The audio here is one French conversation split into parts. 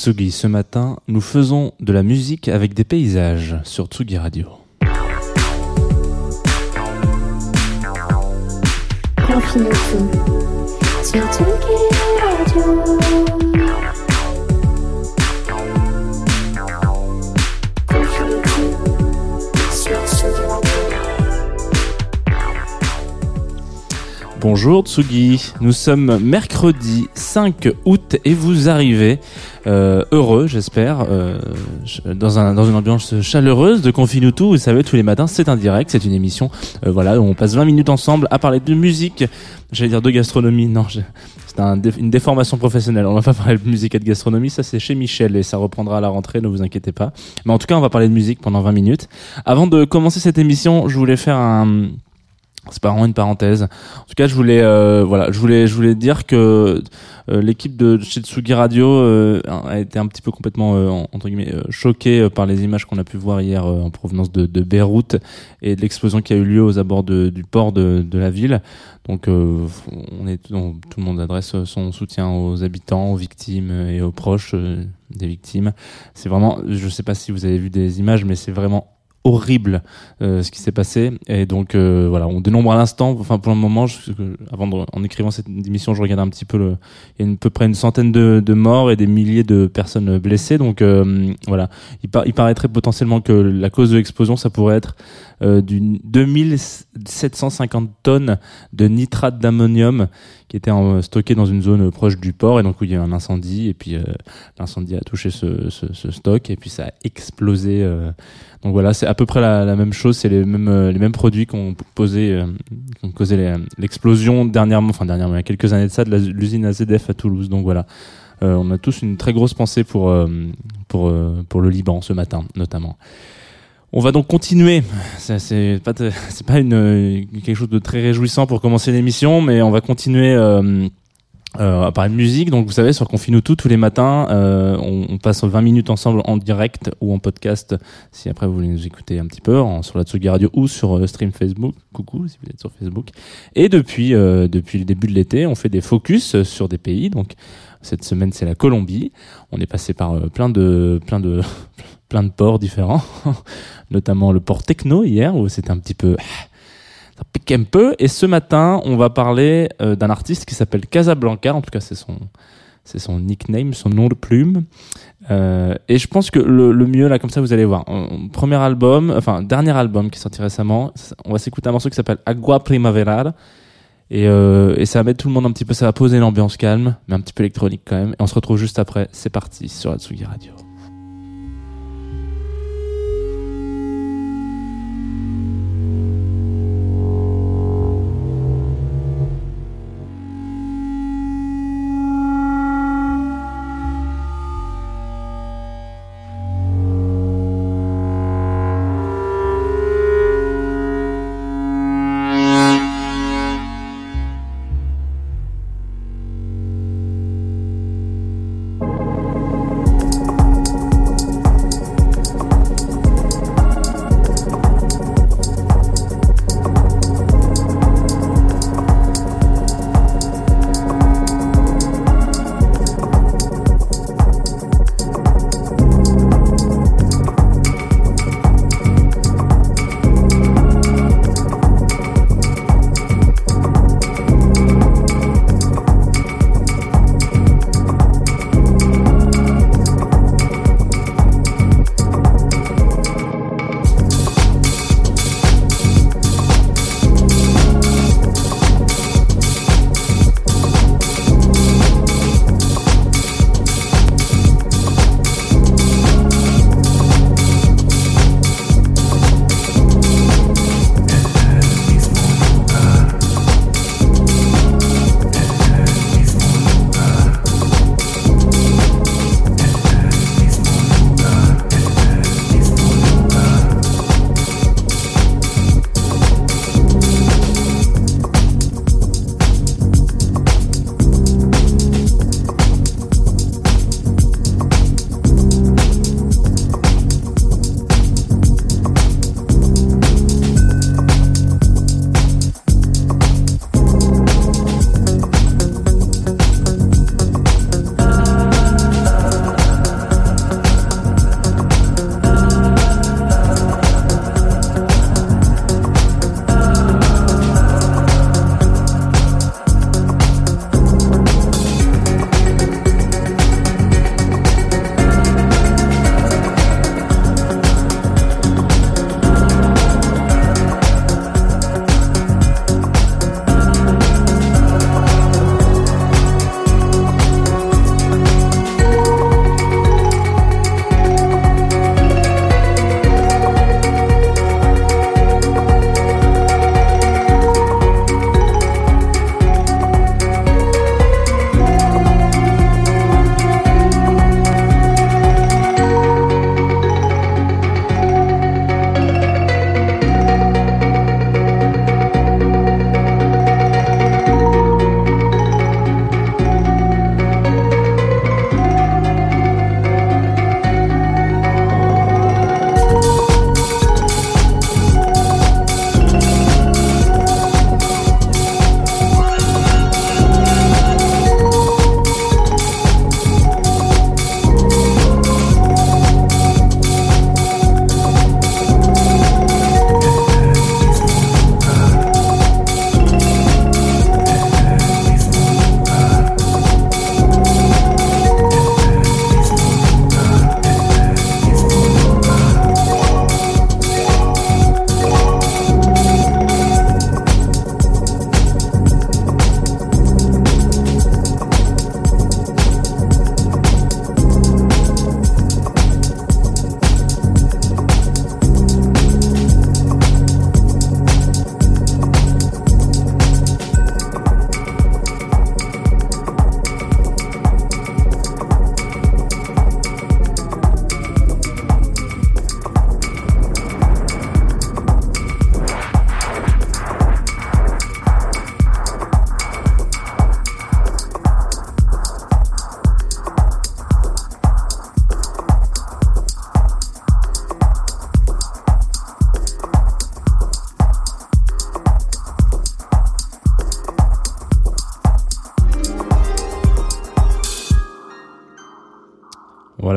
Tsugi, ce matin, nous faisons de la musique avec des paysages sur Tsugi Radio. Radio. Bonjour Tsugi, nous sommes mercredi 5 août et vous arrivez euh, heureux, j'espère, euh, dans, un, dans une ambiance chaleureuse de Confinutu. Vous savez, tous les matins, c'est un direct, c'est une émission, euh, voilà, où on passe 20 minutes ensemble à parler de musique, j'allais dire de gastronomie, non, c'est une déformation professionnelle. On va pas parler de musique et de gastronomie, ça c'est chez Michel et ça reprendra à la rentrée, ne vous inquiétez pas. Mais en tout cas, on va parler de musique pendant 20 minutes. Avant de commencer cette émission, je voulais faire un c'est pas vraiment une parenthèse. En tout cas, je voulais, euh, voilà, je voulais, je voulais dire que euh, l'équipe de chez Radio euh, a été un petit peu complètement euh, en- entre guillemets euh, choquée euh, par les images qu'on a pu voir hier en provenance de, de Beyrouth et de l'explosion qui a eu lieu aux abords de- du port de, de la ville. Donc, on est tout le monde adresse son soutien aux habitants, aux victimes et aux proches des victimes. C'est vraiment, je sais pas si vous avez vu des images, mais c'est vraiment horrible euh, ce qui s'est passé. Et donc euh, voilà on dénombre à l'instant. Enfin pour le moment je- avant en écrivant cette émission je regardais un petit peu le il y a à peu près une centaine de, morts et des milliers de personnes blessées. Donc euh, voilà. Il, par- il paraîtrait potentiellement que la cause de l'explosion ça pourrait être d'une 2750 tonnes de nitrate d'ammonium qui était stocké dans une zone proche du port. Et donc où il y a eu un incendie. Et puis l'incendie a touché ce, ce, stock. Et puis ça a explosé donc voilà, c'est à peu près la, même chose, c'est les mêmes euh, les mêmes produits qu'on euh, qui ont causé l'explosion dernièrement, enfin dernièrement, il y a quelques années de ça, de l'usine AZF à Toulouse. Donc voilà, Euh, on a tous une très grosse pensée pour pour pour le Liban ce matin, notamment. On va donc continuer. C'est pas c'est pas une quelque chose de très réjouissant pour commencer l'émission, mais on va continuer. Euh, à parler de musique, donc vous savez sur Confinutu tous les matins, euh, on, on passe 20 minutes ensemble en direct ou en podcast si après vous voulez nous écouter un petit peu sur la Tsugi Radio ou sur euh, stream Facebook. Coucou si vous êtes sur Facebook. Et depuis euh, depuis le début de l'été, on fait des focus sur des pays. Donc cette semaine c'est la Colombie. On est passé par euh, plein de plein de plein de ports différents, notamment le port Techno hier où c'était un petit peu un peu. Et ce matin, on va parler euh, d'un artiste qui s'appelle Casablanca. En tout cas, c'est son, c'est son nickname, son nom de plume. Euh, et je pense que le, le mieux, là, comme ça, vous allez voir. Premier album, enfin, dernier album qui est sorti récemment. On va s'écouter un morceau qui s'appelle Agua Primavera. Et, euh, ça va mettre tout le monde un petit peu, ça va poser l'ambiance calme, mais un petit peu électronique quand même. Et on se retrouve juste après. C'est parti sur Atsugi Radio.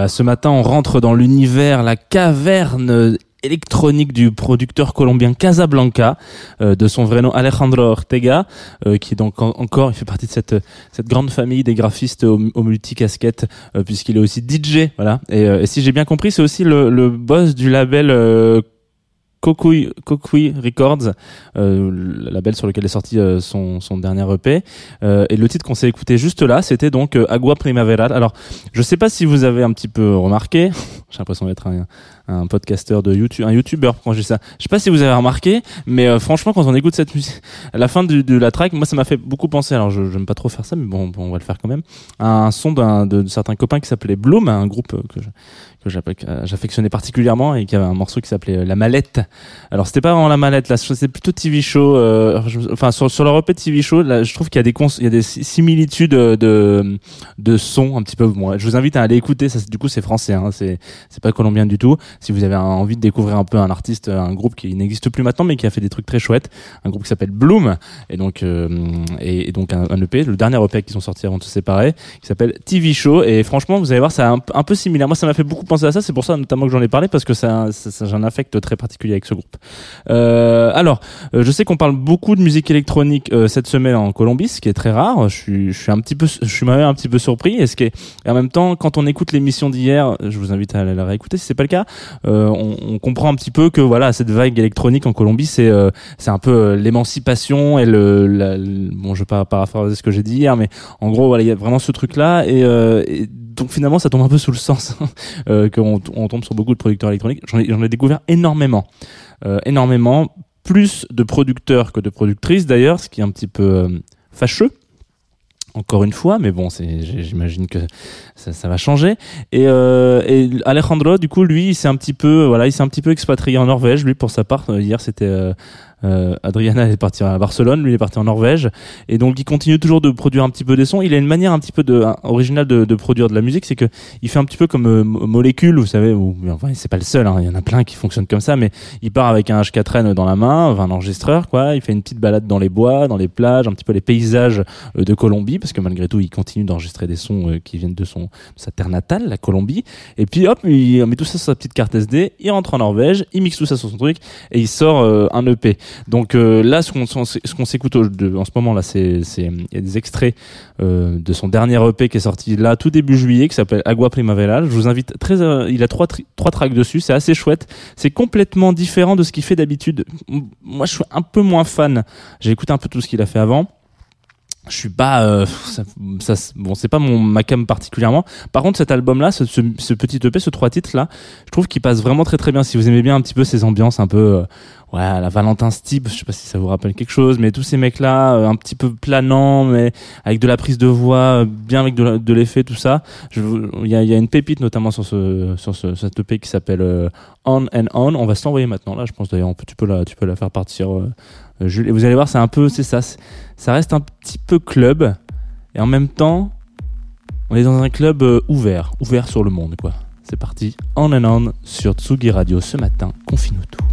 Voilà, ce matin, on rentre dans l'univers, la caverne électronique du producteur colombien Casablanca, euh, de son vrai nom Alejandro Ortega, euh, qui est donc en- encore, il fait partie de cette grande famille des graphistes au, au multicasquette, euh, puisqu'il est aussi DJ, voilà. Et, euh, et si j'ai bien compris, c'est aussi le, boss du label Kokui, Records, euh, le label sur lequel est sorti euh, son, son dernier EP. Euh, et le titre qu'on s'est écouté juste là, c'était donc euh, Agua Primavera. Alors, je sais pas si vous avez un petit peu remarqué, j'ai l'impression d'être un, un podcasteur de YouTube, un YouTuber quand je dis ça. Je sais pas si vous avez remarqué, mais euh, franchement, quand on écoute cette musique, à la fin du- de la track, moi, ça m'a fait beaucoup penser. Alors, je j'aime pas trop faire ça, mais bon, bon, on va le faire quand même. à Un son d'un de, de certains copains qui s'appelait Bloom, un groupe euh, que je que euh, j'affectionnais particulièrement et qui avait un morceau qui s'appelait euh, La Mallette. Alors c'était pas vraiment La Mallette, là c'est plutôt TV Show. euh, enfin sur sur leur EP TV Show, là je trouve qu'il y a des similitudes de de sons un petit peu. Bon, je vous invite à aller écouter. Du coup c'est français, hein, c'est c'est pas colombien du tout. Si vous avez envie de découvrir un peu un artiste, un groupe qui n'existe plus maintenant mais qui a fait des trucs très chouettes, un groupe qui s'appelle Bloom et donc et, donc un, un EP, le dernier EP qu'ils ont sorti avant de se séparer, qui s'appelle TV Show et franchement vous allez voir c'est un, un peu similaire. Moi ça m'a fait beaucoup penser à ça, c'est pour ça notamment que j'en ai parlé parce que j'ai un affect très particulier avec ce groupe. Euh, alors, euh, je sais qu'on parle beaucoup de musique électronique euh, cette semaine en Colombie, ce qui est très rare. Je suis, je suis un petit peu, je suis même un petit peu surpris. Et ce qui est, et en même temps, quand on écoute l'émission d'hier, je vous invite à la réécouter si c'est pas le cas. euh, on, on comprend un petit peu que voilà, cette vague électronique en Colombie, c'est, euh, c'est un peu euh, l'émancipation et le, la- bon, je vais pas paraphraser ce que j'ai dit hier, mais en gros, voilà, il y a vraiment ce truc-là et, euh, et donc finalement, ça tombe un peu sous le sens euh, qu'on on tombe sur beaucoup de producteurs électroniques. J'en ai, découvert énormément, euh, énormément, plus de producteurs que de productrices d'ailleurs, ce qui est un petit peu euh, fâcheux. Encore une fois, mais bon, j'imagine que ça, va changer. Et, Alejandro, du coup, lui, il s'est un petit peu, voilà, il s'est un petit peu expatrié en Norvège. Lui, pour sa part, hier, c'était euh, Adriana est partie à Barcelone, lui est parti en Norvège, et donc il continue toujours de produire un petit peu des sons. Il a une manière un petit peu de, originale de, de produire de la musique, c'est que il fait un petit peu comme euh, Mo- Molécule, vous savez, ou enfin c'est pas le seul, hein, il y en a plein qui fonctionnent comme ça, mais il part avec un H4n dans la main, enfin, un enregistreur, quoi. Il fait une petite balade dans les bois, dans les plages, un petit peu les paysages euh, de Colombie, parce que malgré tout, il continue d'enregistrer des sons euh, qui viennent de son de sa terre natale, la Colombie. Et puis hop, il met tout ça sur sa petite carte SD, il rentre en Norvège, il mixe tout ça sur son truc et il sort euh, un EP. Donc euh, là, ce qu'on s'écoute en ce moment là, c'est a des extraits euh, de son dernier EP qui est sorti là tout début juillet, qui s'appelle Agua Primavera. Je vous invite très, euh, il a trois trois tracks dessus, c'est assez chouette. C'est complètement différent de ce qu'il fait d'habitude. Moi, je suis un peu moins fan. J'ai écouté un peu tout ce qu'il a fait avant je suis pas euh, ça, ça- bon c'est pas mon ma cam particulièrement. Par contre cet album là ce, ce, ce petit EP ce trois titres là je trouve qu'il passe vraiment très très bien. Si vous aimez bien un petit peu ces ambiances un peu euh, ouais la Valentin Steep je sais pas si ça vous rappelle quelque chose mais tous ces mecs là un petit peu planants mais avec de la prise de voix euh, bien avec de, l'effet tout ça. Il y a, y a une pépite notamment sur ce sur ce cet EP qui s'appelle euh, On and On. On va se l'envoyer maintenant. Là je pense d'ailleurs tu peux la tu peux la faire partir vous allez voir c'est un peu c'est ça ça reste un petit peu club. Et en même temps on est dans un club euh, ouvert ouvert sur le monde quoi. C'est parti on and on sur Tsugi Radio ce matin confine tout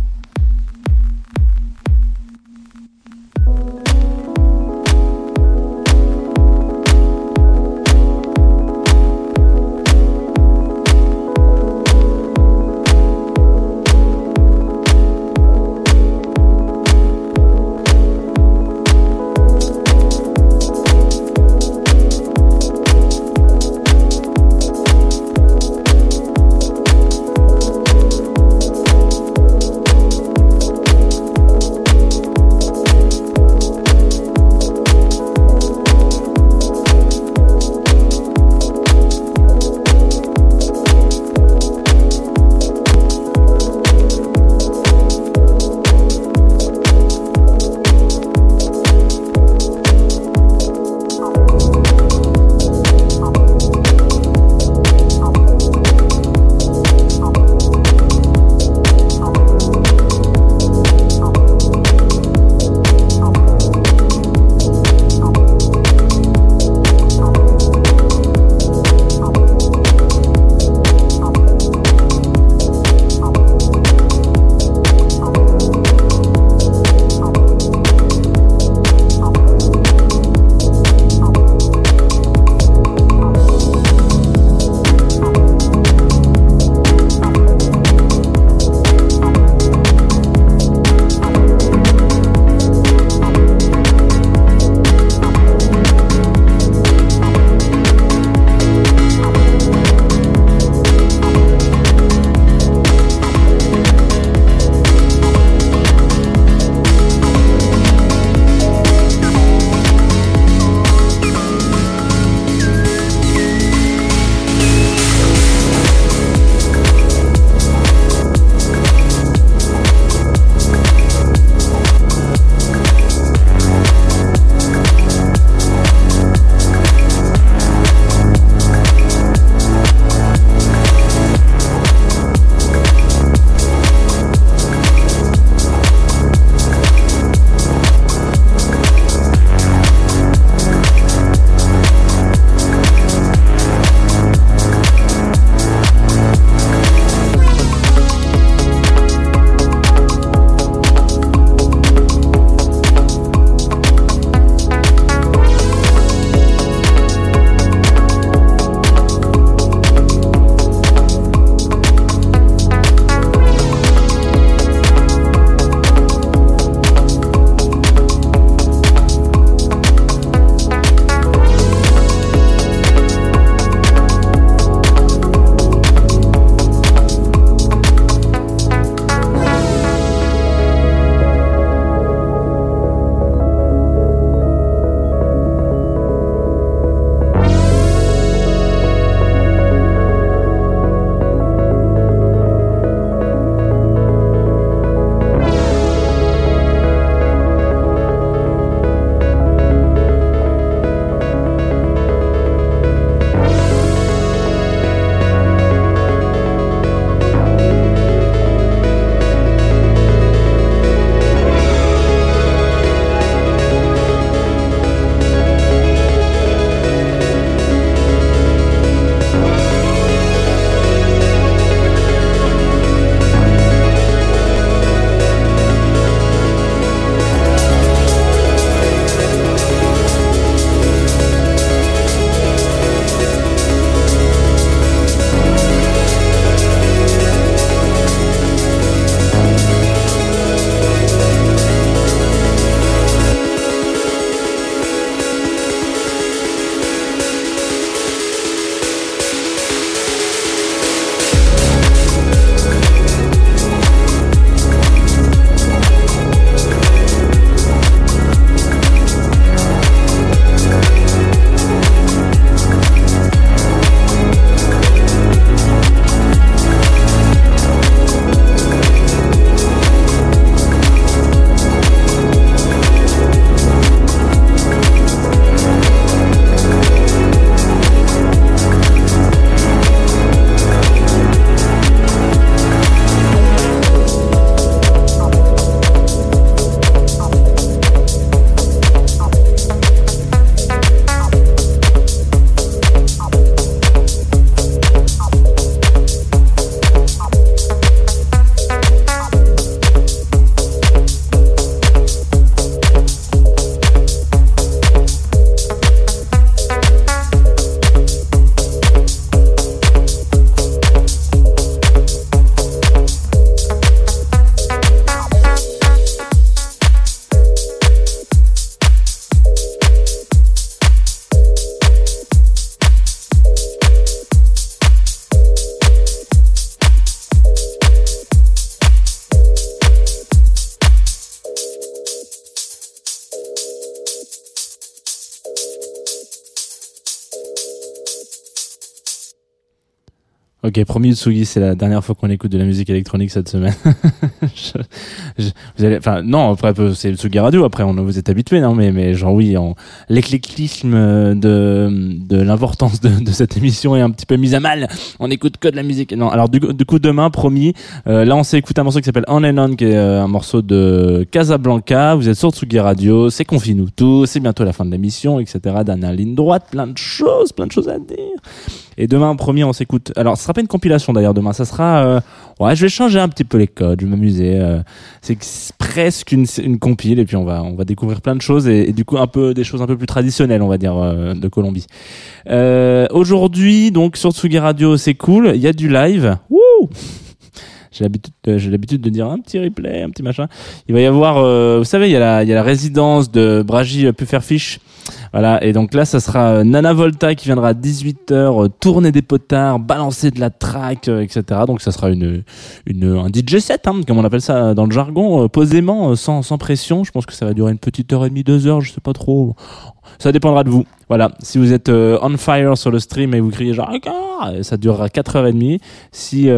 Ok, promis Tsugi, c'est la dernière fois qu'on écoute de la musique électronique cette semaine. Je- je- vous allez, enfin non, après peu, c'est Tsugi Radio. Après, on vous êtes habitués, non Mais mais genre oui, l'éclectisme de de l'importance de, de cette émission est un petit peu mise à mal. On écoute que de la musique. Non, alors du, coup- demain, promis. euh, là, on s'est écouté un morceau qui s'appelle On and On, qui est euh, un morceau de Casablanca. Vous êtes sur Tsugi Radio. C'est confine tous. C'est bientôt la fin de l'émission, etc. Dernière ligne droite, plein de choses, plein de choses à dire. Et demain, promis, on s'écoute. Alors, sera une compilation d'ailleurs demain. Ça sera, euh, ouais, je vais changer un petit peu les codes. Je vais m'amuser. euh, c'est que c'est presque une, une compile et puis on va, on va découvrir plein de choses et, du coup un peu des choses un peu plus traditionnelles, on va dire, euh, de Colombie. Aujourd'hui, donc sur Tsugi Radio, c'est cool. Il y a du live. Wouh j'ai l'habitude, de- j'ai l'habitude de dire un petit replay, un petit machin. Il va y avoir, vous savez, il y a la, il y a la résidence de Bragi Pufferfish. Voilà. Et donc là, ça sera euh, Nana Volta qui viendra à 18h, euh, tourner des potards, balancer de la track, euh, etc. Donc ça sera une, une, un DJ set, hein, comme on appelle ça dans le jargon, posément, sans, sans pression. Je pense que ça va durer une petite heure et demie, deux heures, je sais pas trop. Ça dépendra de vous. Voilà. Si vous êtes on fire sur le stream et vous criez genre, Ah ça durera quatre heures et demie. Si,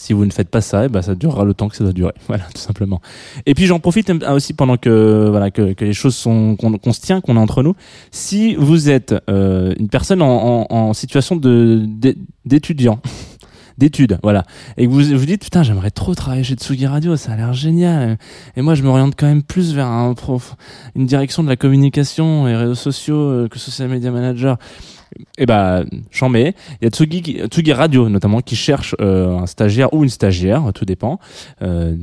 si vous ne faites pas ça, eh ben ça durera le temps que ça doit durer. Voilà, tout simplement. Et puis j'en profite un- aussi pendant que voilà que, les choses sont qu'on se tient, qu'on est entre nous. Si vous êtes euh, une personne en, situation de d'é- d'étudiant. d'études, voilà, et que vous vous dites putain j'aimerais trop travailler chez Tsugi Radio, ça a l'air génial. Et moi je m'oriente quand même plus vers une direction de la communication et réseaux sociaux euh, que social media manager. Et bah, j'en mets. Il y a Tsugi, Tsugi Radio notamment qui cherche euh, un stagiaire ou une stagiaire, tout dépend. Euh,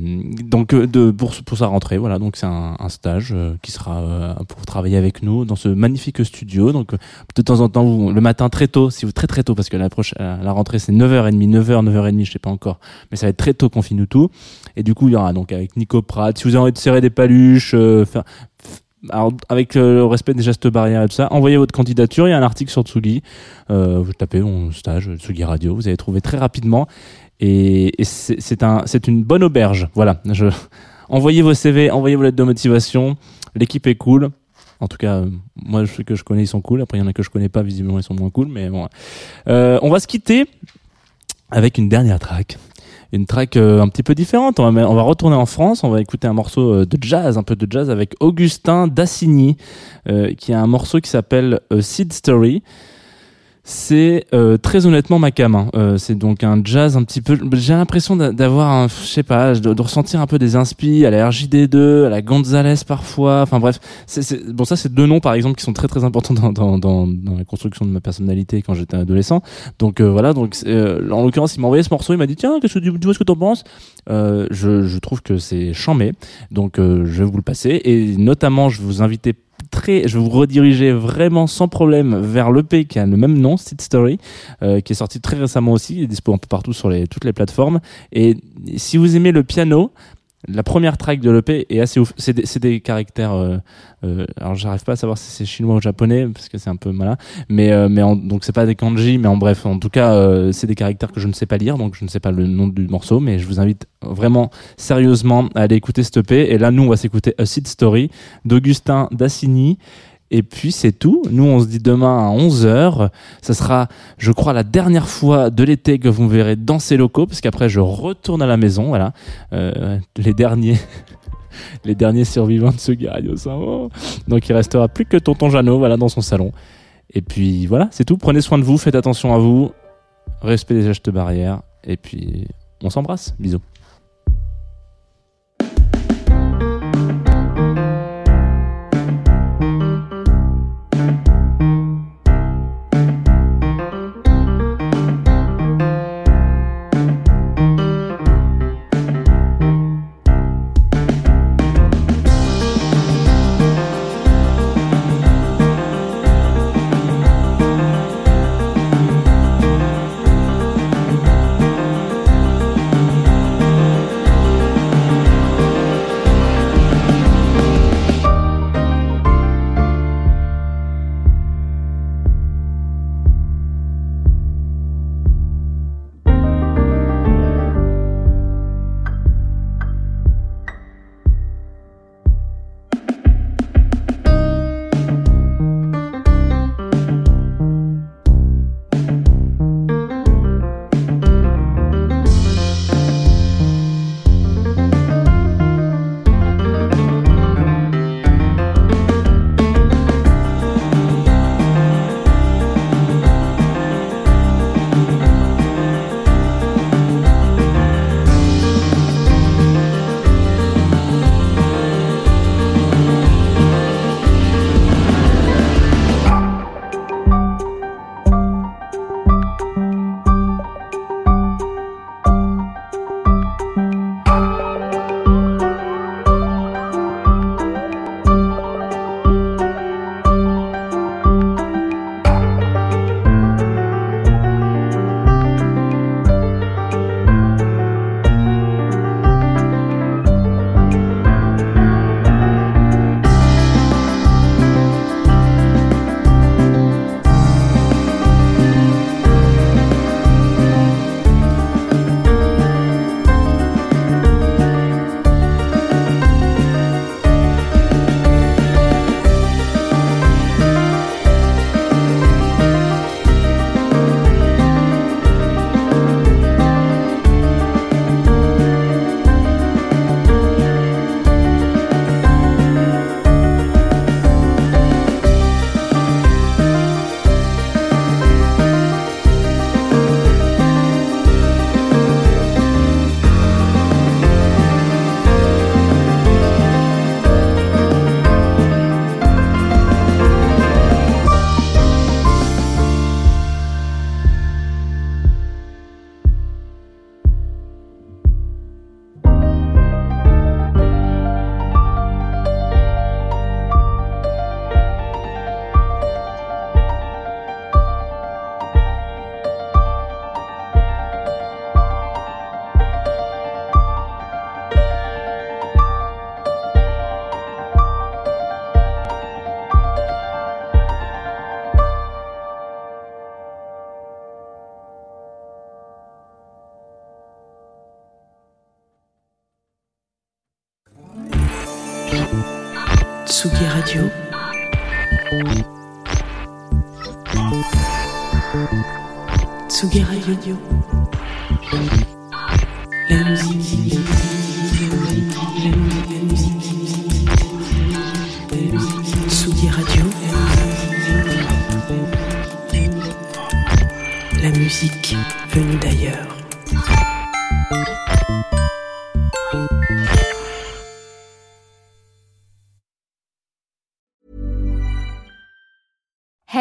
donc euh, de pour, pour sa rentrée, voilà. Donc c'est un, un stage euh, qui sera euh, pour travailler avec nous dans ce magnifique studio. Donc euh, de temps en temps, le matin très tôt, si vous très très tôt, parce que la prochaine la rentrée c'est 9h30, 9h, 9h30, je sais pas encore, mais ça va être très tôt qu'on finit tout. Et du coup, il y aura donc avec Nico Pratt. Si vous avez envie de serrer des paluches, alors, avec euh, le respect des gestes barrières et tout ça, envoyez votre candidature. Il y a un article sur Tsugi. Euh, vous tapez mon stage Tsugi Radio. Vous allez trouver très rapidement. Et, et c'est un, une bonne auberge. Voilà. Je, envoyez vos CV, envoyez vos lettres de motivation. L'équipe est cool. En tout cas, euh, moi, ceux que je connais, ils sont cool. Après, il y en a que je connais pas. Visiblement, ils sont moins cool. Mais bon. Euh, on va se quitter avec une dernière track une track euh, un petit peu différente. On va, on va retourner en France, on va écouter un morceau euh, de jazz, un peu de jazz avec Augustin Dassigny, euh, qui a un morceau qui s'appelle Seed Story. C'est euh, très honnêtement ma cam. hein. Euh, c'est donc un jazz un petit peu. J'ai l'impression d'a- d'avoir, je sais pas, de, ressentir un peu des inspi à la RJD2, à la Gonzalez parfois. Enfin bref, bon ça c'est deux noms par exemple qui sont très très importants dans, dans, dans, la construction de ma personnalité quand j'étais adolescent. Donc euh, voilà, donc euh, en l'occurrence il m'a envoyé ce morceau, il m'a dit tiens qu'est-ce que tu, tu vois ce que t'en penses? Euh, je, je trouve que c'est chambé, donc euh, je vais vous le passer et notamment je vous inviter très, je vous rediriger vraiment sans problème vers l'EP qui a le même nom, Seed Story, euh, qui est sorti très récemment aussi, il est dispo un peu partout sur toutes les plateformes. Et si vous aimez le piano, la première track de l'EP est assez ouf. C'est des, des caractères. Euh, euh, alors j'arrive pas à savoir si c'est chinois ou japonais parce que c'est un peu malin. Mais euh, mais en- donc c'est pas des kanji, mais en bref, en tout cas euh, c'est des caractères que je ne sais pas lire, donc je ne sais pas le nom du morceau, mais je vous invite vraiment sérieusement à aller écouter cette EP. Et là nous on va s'écouter A Seed Story d'Augustin Dassigny. Et puis c'est tout. Nous on se dit demain à 11h. Ça sera, je crois, la dernière fois de l'été que vous me verrez dans ces locaux, parce qu'après je retourne à la maison. Voilà, Euh, les derniers. Les derniers survivants de ce Radio Saint Donc il restera plus que Tonton Jeannot, voilà, dans son salon. Et puis voilà, c'est tout. Prenez soin de vous, faites attention à vous, respect des gestes barrières, et puis on s'embrasse. Bisous. Radio. Tsugi Radio. La musique. La musique. La musique venue d'ailleurs.